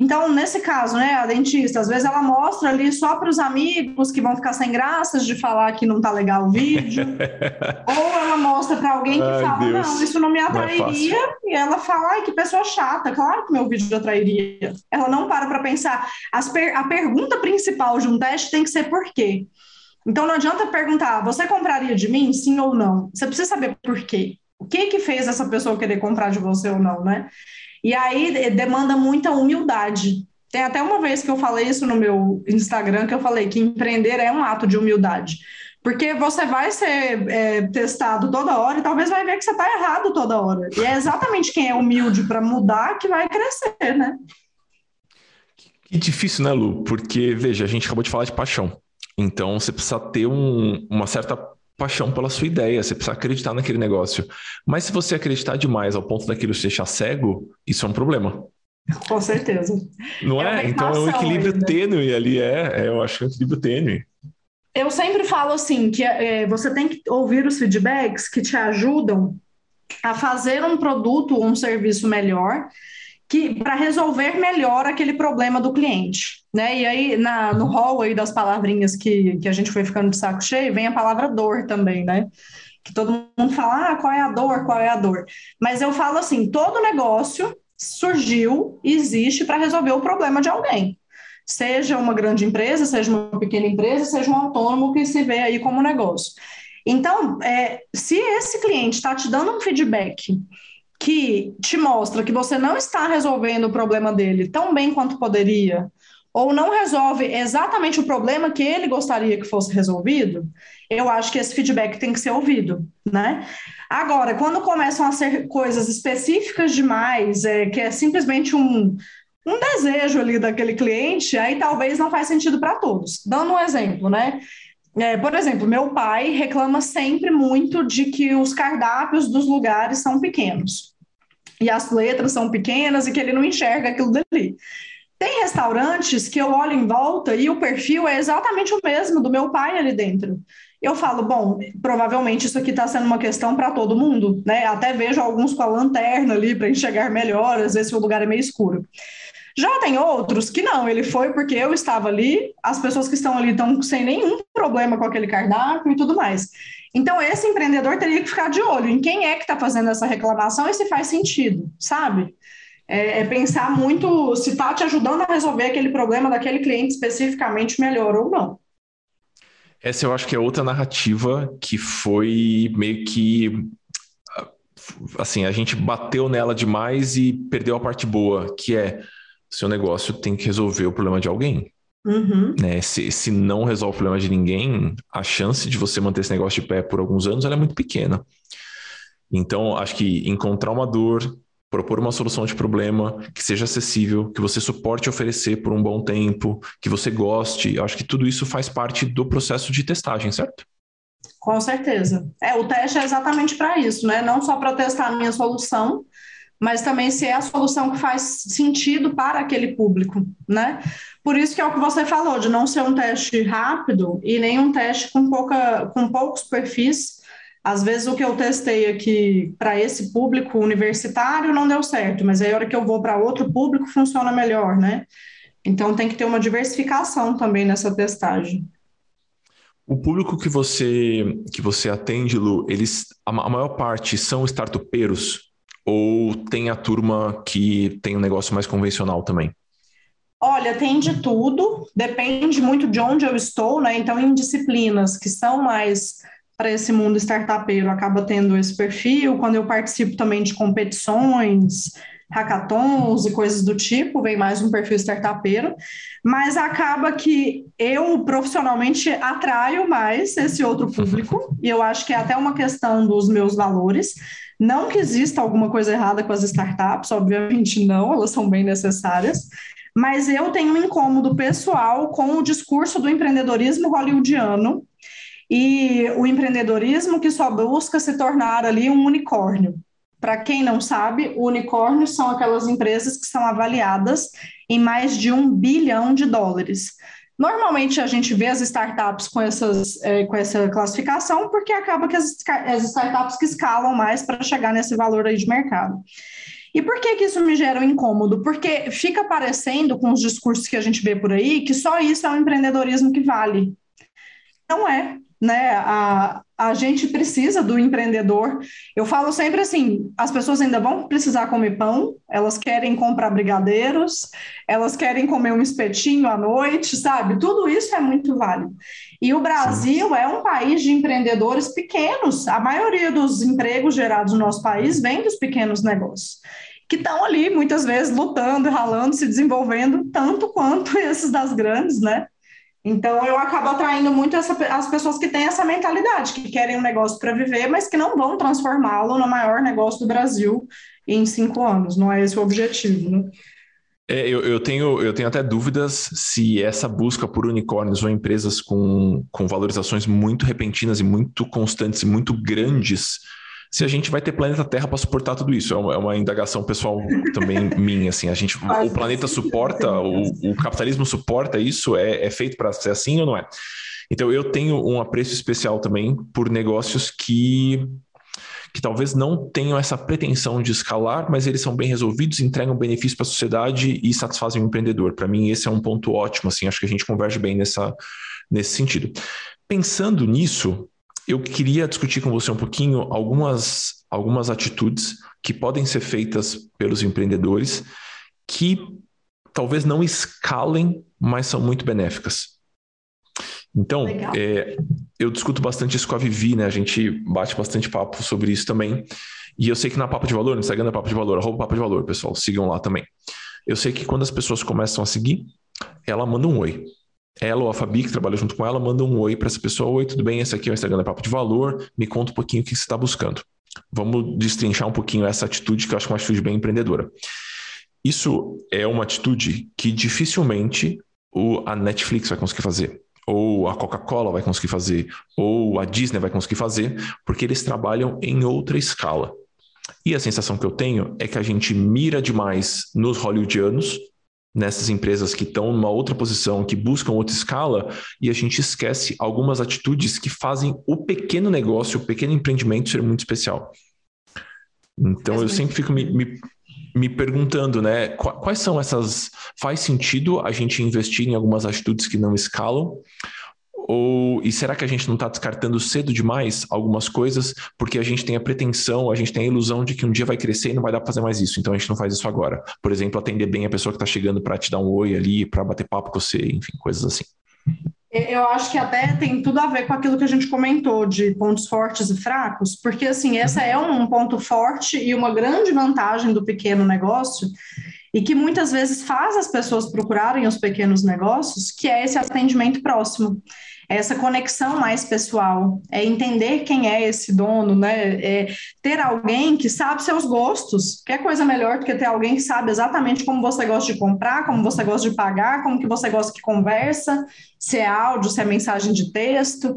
Então, nesse caso, né, a dentista, às vezes ela mostra ali só para os amigos que vão ficar sem graças de falar que não tá legal o vídeo, ou ela mostra para alguém que ai, fala, Deus. não, isso não me atrairia, não é e ela fala, ai, que pessoa chata, claro que meu vídeo atrairia. Ela não para para pensar. Per a pergunta principal de um teste tem que ser por quê. Então, não adianta perguntar, você compraria de mim, sim ou não? Você precisa saber por quê. O que que fez essa pessoa querer comprar de você ou não, né? E aí demanda muita humildade. Tem até uma vez que eu falei isso no meu Instagram, que eu falei que empreender é um ato de humildade. Porque você vai ser é, testado toda hora e talvez vai ver que você está errado toda hora. E é exatamente quem é humilde para mudar que vai crescer, né? Que difícil, né, Lu? Porque, veja, a gente acabou de falar de paixão. Então, você precisa ter um, uma certa paixão pela sua ideia, você precisa acreditar naquele negócio. Mas se você acreditar demais ao ponto daquilo te deixar cego, isso é um problema. Com certeza. Não é? é então é um equilíbrio ainda. tênue ali, é, é, eu acho que é um equilíbrio tênue. Eu sempre falo assim, que é, você tem que ouvir os feedbacks que te ajudam a fazer um produto ou um serviço melhor, que para resolver melhor aquele problema do cliente, né? E aí na, no hall aí das palavrinhas que, que a gente foi ficando de saco cheio, vem a palavra dor também, né? Que todo mundo fala, ah, qual é a dor, qual é a dor? Mas eu falo assim, todo negócio surgiu e existe para resolver o problema de alguém. Seja uma grande empresa, seja uma pequena empresa, seja um autônomo que se vê aí como negócio. Então, é, se esse cliente está te dando um feedback que te mostra que você não está resolvendo o problema dele tão bem quanto poderia, ou não resolve exatamente o problema que ele gostaria que fosse resolvido, eu acho que esse feedback tem que ser ouvido, né? Agora, quando começam a ser coisas específicas demais, é, que é simplesmente um, um desejo ali daquele cliente, aí talvez não faz sentido para todos. Dando um exemplo, né? É, por exemplo, meu pai reclama sempre muito de que os cardápios dos lugares são pequenos e as letras são pequenas e que ele não enxerga aquilo dali. Tem restaurantes que eu olho em volta e o perfil é exatamente o mesmo do meu pai ali dentro. Eu falo, bom, provavelmente isso aqui está sendo uma questão para todo mundo, né? Até vejo alguns com a lanterna ali para enxergar melhor, às vezes o lugar é meio escuro. Já tem outros que não, ele foi porque eu estava ali, as pessoas que estão ali estão sem nenhum problema com aquele cardápio e tudo mais. Então, esse empreendedor teria que ficar de olho em quem é que está fazendo essa reclamação e se faz sentido, sabe? É, é pensar muito se está te ajudando a resolver aquele problema daquele cliente especificamente melhor ou não. Essa eu acho que é outra narrativa que foi meio que assim, a gente bateu nela demais e perdeu a parte boa, que é seu negócio tem que resolver o problema de alguém. Uhum. Né? Se, se não resolve o problema de ninguém, a chance de você manter esse negócio de pé por alguns anos é muito pequena. Então, acho que encontrar uma dor, propor uma solução de problema que seja acessível, que você suporte oferecer por um bom tempo, que você goste, acho que tudo isso faz parte do processo de testagem, certo? Com certeza. É, o teste é exatamente para isso, né? Não só para testar a minha solução, mas também se é a solução que faz sentido para aquele público, né? Por isso que é o que você falou, de não ser um teste rápido e nem um teste com, pouca, com poucos perfis. Às vezes o que eu testei aqui para esse público universitário não deu certo, mas aí a hora que eu vou para outro público funciona melhor, né? Então tem que ter uma diversificação também nessa testagem. O público que você que você atende, Lu, eles a, maior parte são startupeiros ou tem a turma que tem um negócio mais convencional também? Olha, tem de tudo, depende muito de onde eu estou, né? Então, em disciplinas que são mais para esse mundo startupeiro, acaba tendo esse perfil. Quando eu participo também de competições, hackathons e coisas do tipo, vem mais um perfil startupeiro, mas acaba que eu profissionalmente atraio mais esse outro público, e eu acho que é até uma questão dos meus valores. Não que exista alguma coisa errada com as startups, obviamente não, elas são bem necessárias, mas eu tenho um incômodo pessoal com o discurso do empreendedorismo hollywoodiano e o empreendedorismo que só busca se tornar ali um unicórnio. Para quem não sabe, unicórnios são aquelas empresas que são avaliadas em mais de um bilhão de dólares. Normalmente a gente vê as startups com, essas, é, com essa classificação porque acaba que as, as startups que escalam mais para chegar nesse valor aí de mercado. E por que, que isso me gera um incômodo? Porque fica parecendo, com os discursos que a gente vê por aí, que só isso é um empreendedorismo que vale. Não é, né? A, a gente precisa do empreendedor. Eu falo sempre assim: as pessoas ainda vão precisar comer pão, elas querem comprar brigadeiros, elas querem comer um espetinho à noite, sabe? Tudo isso é muito válido. E o Brasil Sim. é um país de empreendedores pequenos. A maioria dos empregos gerados no nosso país vem dos pequenos negócios, que estão ali muitas vezes lutando, ralando, se desenvolvendo tanto quanto esses das grandes, né? Então eu acabo atraindo muito essa, as pessoas que têm essa mentalidade, que querem um negócio para viver, mas que não vão transformá-lo no maior negócio do Brasil em cinco anos. Não é esse o objetivo, né? É, eu, eu, tenho, eu tenho até dúvidas se essa busca por unicórnios ou empresas com, com valorizações muito repentinas e muito constantes e muito grandes se a gente vai ter planeta Terra para suportar tudo isso. É uma, é uma, indagação pessoal também minha, assim. A gente, o planeta suporta, o, o capitalismo suporta isso? É, é feito para ser assim ou não é? Então eu tenho um apreço especial também por negócios que que talvez não tenham essa pretensão de escalar, mas eles são bem resolvidos, entregam benefício para a sociedade e satisfazem o empreendedor. Para mim, esse é um ponto ótimo, assim, acho que a gente converge bem nessa, nesse sentido. Pensando nisso, eu queria discutir com você um pouquinho algumas, algumas atitudes que podem ser feitas pelos empreendedores que talvez não escalem, mas são muito benéficas. Então, é, eu discuto bastante isso com a Vivi, né? A gente bate bastante papo sobre isso também. E eu sei que na Papo de Valor, no Instagram da Papo de Valor, arroba Papo de Valor, pessoal, sigam lá também. Eu sei que quando as pessoas começam a seguir, ela manda um oi ela ou a Fabi, que trabalha junto com ela, manda um oi para essa pessoa. Oi, tudo bem? Esse aqui é o Instagram da Papo de Valor. Me conta um pouquinho o que você está buscando. Vamos destrinchar um pouquinho essa atitude, que eu acho uma atitude bem empreendedora. Isso é uma atitude que dificilmente o, a Netflix vai conseguir fazer, ou a Coca-Cola vai conseguir fazer, ou a Disney vai conseguir fazer, porque eles trabalham em outra escala. E a sensação que eu tenho é que a gente mira demais nos hollywoodianos, nessas empresas que estão numa outra posição, que buscam outra escala, e a gente esquece algumas atitudes que fazem o pequeno negócio, o pequeno empreendimento ser muito especial. Então eu sempre fico me, me, me perguntando, né, quais são essas. Faz sentido a gente investir em algumas atitudes que não escalam? Ou e será que a gente não está descartando cedo demais algumas coisas porque a gente tem a pretensão, a gente tem a ilusão de que um dia vai crescer e não vai dar para fazer mais isso, então a gente não faz isso agora. Por exemplo, atender bem a pessoa que está chegando para te dar um oi ali, para bater papo com você, enfim, coisas assim. Eu acho que até tem tudo a ver com aquilo que a gente comentou de pontos fortes e fracos, porque assim, essa é um ponto forte e uma grande vantagem do pequeno negócio, e que muitas vezes faz as pessoas procurarem os pequenos negócios, que é esse atendimento próximo essa conexão mais pessoal, é entender quem é esse dono, né? É ter alguém que sabe seus gostos. Que é coisa melhor do que ter alguém que sabe exatamente como você gosta de comprar, como você gosta de pagar, como que você gosta que conversa, se é áudio, se é mensagem de texto.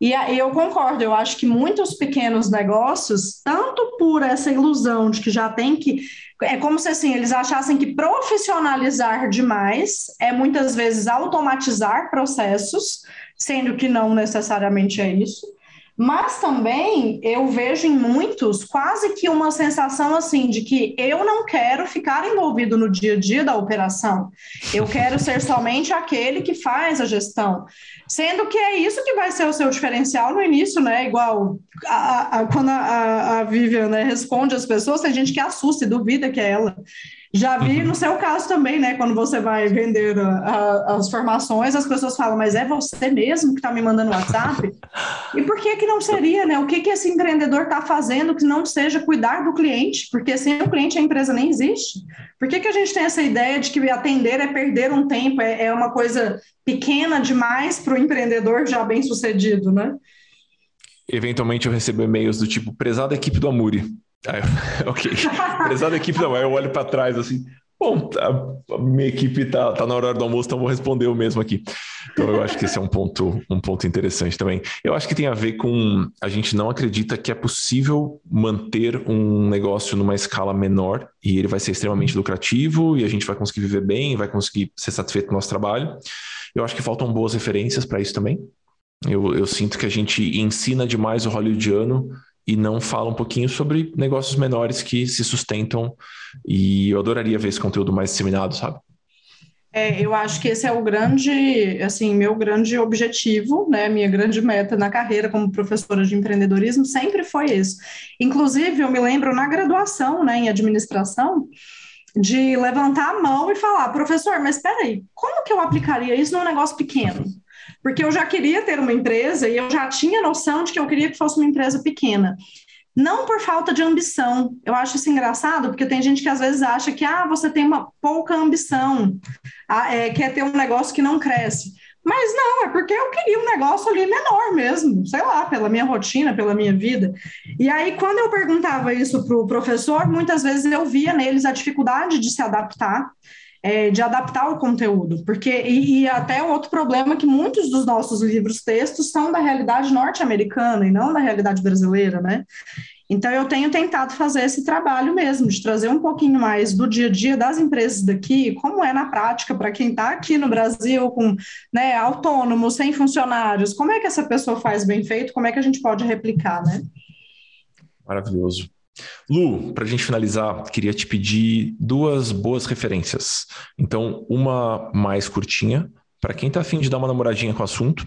E eu concordo, eu acho que muitos pequenos negócios, tanto por essa ilusão de que já tem que. É como se assim, eles achassem que profissionalizar demais é muitas vezes automatizar processos, sendo que não necessariamente é isso. Mas também eu vejo em muitos quase que uma sensação assim de que eu não quero ficar envolvido no dia a dia da operação. Eu quero ser somente aquele que faz a gestão. Sendo que é isso que vai ser o seu diferencial no início, né? Igual a, a, quando a, a Vivian né, responde às pessoas, tem gente que assusta e duvida que é ela. Já vi uhum. no seu caso também, né? Quando você vai vender a, a, as formações, as pessoas falam, mas é você mesmo que está me mandando WhatsApp? e por que que não seria, né? O que que esse empreendedor está fazendo que não seja cuidar do cliente? Porque sem o cliente a empresa nem existe. Por que que a gente tem essa ideia de que atender é perder um tempo, é, é uma coisa pequena demais para o empreendedor já bem sucedido, né? Eventualmente eu recebo e-mails do tipo, prezada equipe do Amuri, Aí, ok. Da equipe não, aí eu olho para trás assim. Bom, a, a minha equipe tá, tá na hora do almoço, então vou responder eu mesmo aqui. Então eu acho que esse é um ponto, um ponto interessante também. Eu acho que tem a ver com a gente não acredita que é possível manter um negócio numa escala menor e ele vai ser extremamente lucrativo e a gente vai conseguir viver bem, vai conseguir ser satisfeito com o nosso trabalho. Eu acho que faltam boas referências para isso também. Eu, eu sinto que a gente ensina demais o hollywoodiano e não fala um pouquinho sobre negócios menores que se sustentam. E eu adoraria ver esse conteúdo mais disseminado, sabe? É, eu acho que esse é o grande, assim, meu grande objetivo, né? Minha grande meta na carreira como professora de empreendedorismo sempre foi isso. Inclusive, eu me lembro na graduação, né, em administração, de levantar a mão e falar, professor, mas espera aí, como que eu aplicaria isso num negócio pequeno? Porque eu já queria ter uma empresa e eu já tinha noção de que eu queria que fosse uma empresa pequena. Não por falta de ambição. Eu acho isso engraçado, porque tem gente que às vezes acha que ah, você tem uma pouca ambição, ah, é, quer ter um negócio que não cresce. Mas não, é porque eu queria um negócio ali menor mesmo, sei lá, pela minha rotina, pela minha vida. E aí, quando eu perguntava isso para o professor, muitas vezes eu via neles a dificuldade de se adaptar é, de adaptar o conteúdo, porque e, e até outro problema que muitos dos nossos livros textos são da realidade norte-americana e não da realidade brasileira, né? Então, eu tenho tentado fazer esse trabalho mesmo, de trazer um pouquinho mais do dia a dia das empresas daqui, como é na prática para quem está aqui no Brasil, com né, autônomo, sem funcionários, como é que essa pessoa faz bem feito, como é que a gente pode replicar, né? Maravilhoso. Lu, para a gente finalizar, queria te pedir duas boas referências. Então, uma mais curtinha, para quem está afim de dar uma namoradinha com o assunto,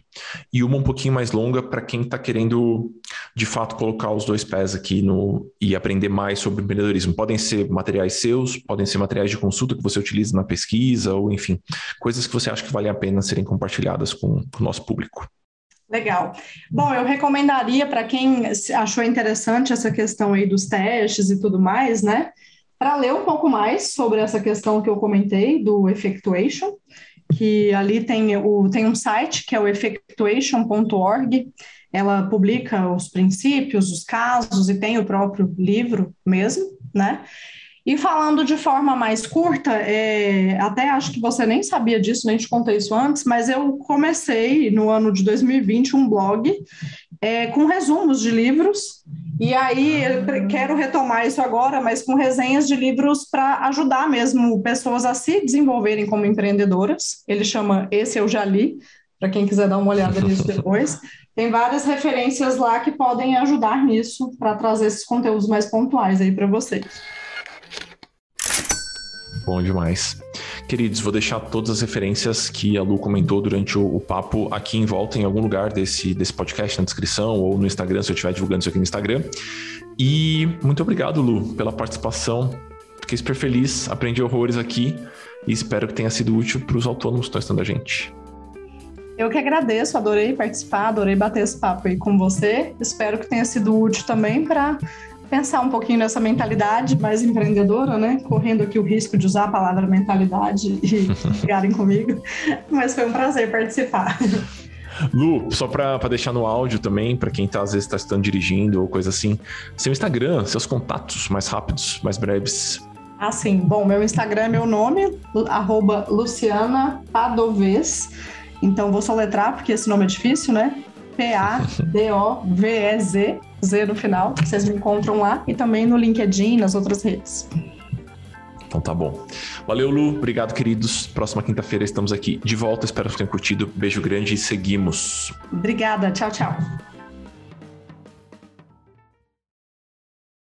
e uma um pouquinho mais longa para quem está querendo, de fato, colocar os dois pés aqui no e aprender mais sobre empreendedorismo. Podem ser materiais seus, podem ser materiais de consulta que você utiliza na pesquisa, ou enfim, coisas que você acha que valem a pena serem compartilhadas com, com o nosso público. Legal. Bom, eu recomendaria para quem achou interessante essa questão aí dos testes e tudo mais, né? Para ler um pouco mais sobre essa questão que eu comentei do effectuation, que ali tem, o, tem um site que é o effectuation.org. Ela publica os princípios, os casos e tem o próprio livro mesmo, né? E falando de forma mais curta, é, até acho que você nem sabia disso, nem te contei isso antes, mas eu comecei no ano de 2020 um blog é, com resumos de livros, e aí eu quero retomar isso agora, mas com resenhas de livros para ajudar mesmo pessoas a se desenvolverem como empreendedoras. Ele chama Esse Eu Já Li, para quem quiser dar uma olhada nisso depois. Tem várias referências lá que podem ajudar nisso para trazer esses conteúdos mais pontuais aí para vocês. Bom demais. Queridos, vou deixar todas as referências que a Lu comentou durante o, o, papo aqui em volta, em algum lugar desse, desse podcast, na descrição ou no Instagram, se eu estiver divulgando isso aqui no Instagram. E muito obrigado, Lu, pela participação. Fiquei super feliz, aprendi horrores aqui e espero que tenha sido útil para os autônomos que estão estando a gente. Eu que agradeço, adorei participar, adorei bater esse papo aí com você. Espero que tenha sido útil também para pensar um pouquinho nessa mentalidade mais empreendedora, né? Correndo aqui o risco de usar a palavra mentalidade e ligarem comigo. Mas foi um prazer participar. Lu, só para deixar no áudio também, para quem tá, às vezes está estando dirigindo ou coisa assim, seu Instagram, seus contatos mais rápidos, mais breves. Ah, sim. Bom, meu Instagram é meu nome, arroba Luciana Padovez. Então vou soletrar, porque esse nome é difícil, né? P-A-D-O-V-E-Z Z no final. Vocês me encontram lá e também no LinkedIn e nas outras redes. Então tá bom. Valeu, Lu. Obrigado, queridos. Próxima quinta-feira estamos aqui de volta. Espero que tenham curtido. Beijo grande e seguimos. Obrigada. Tchau, tchau.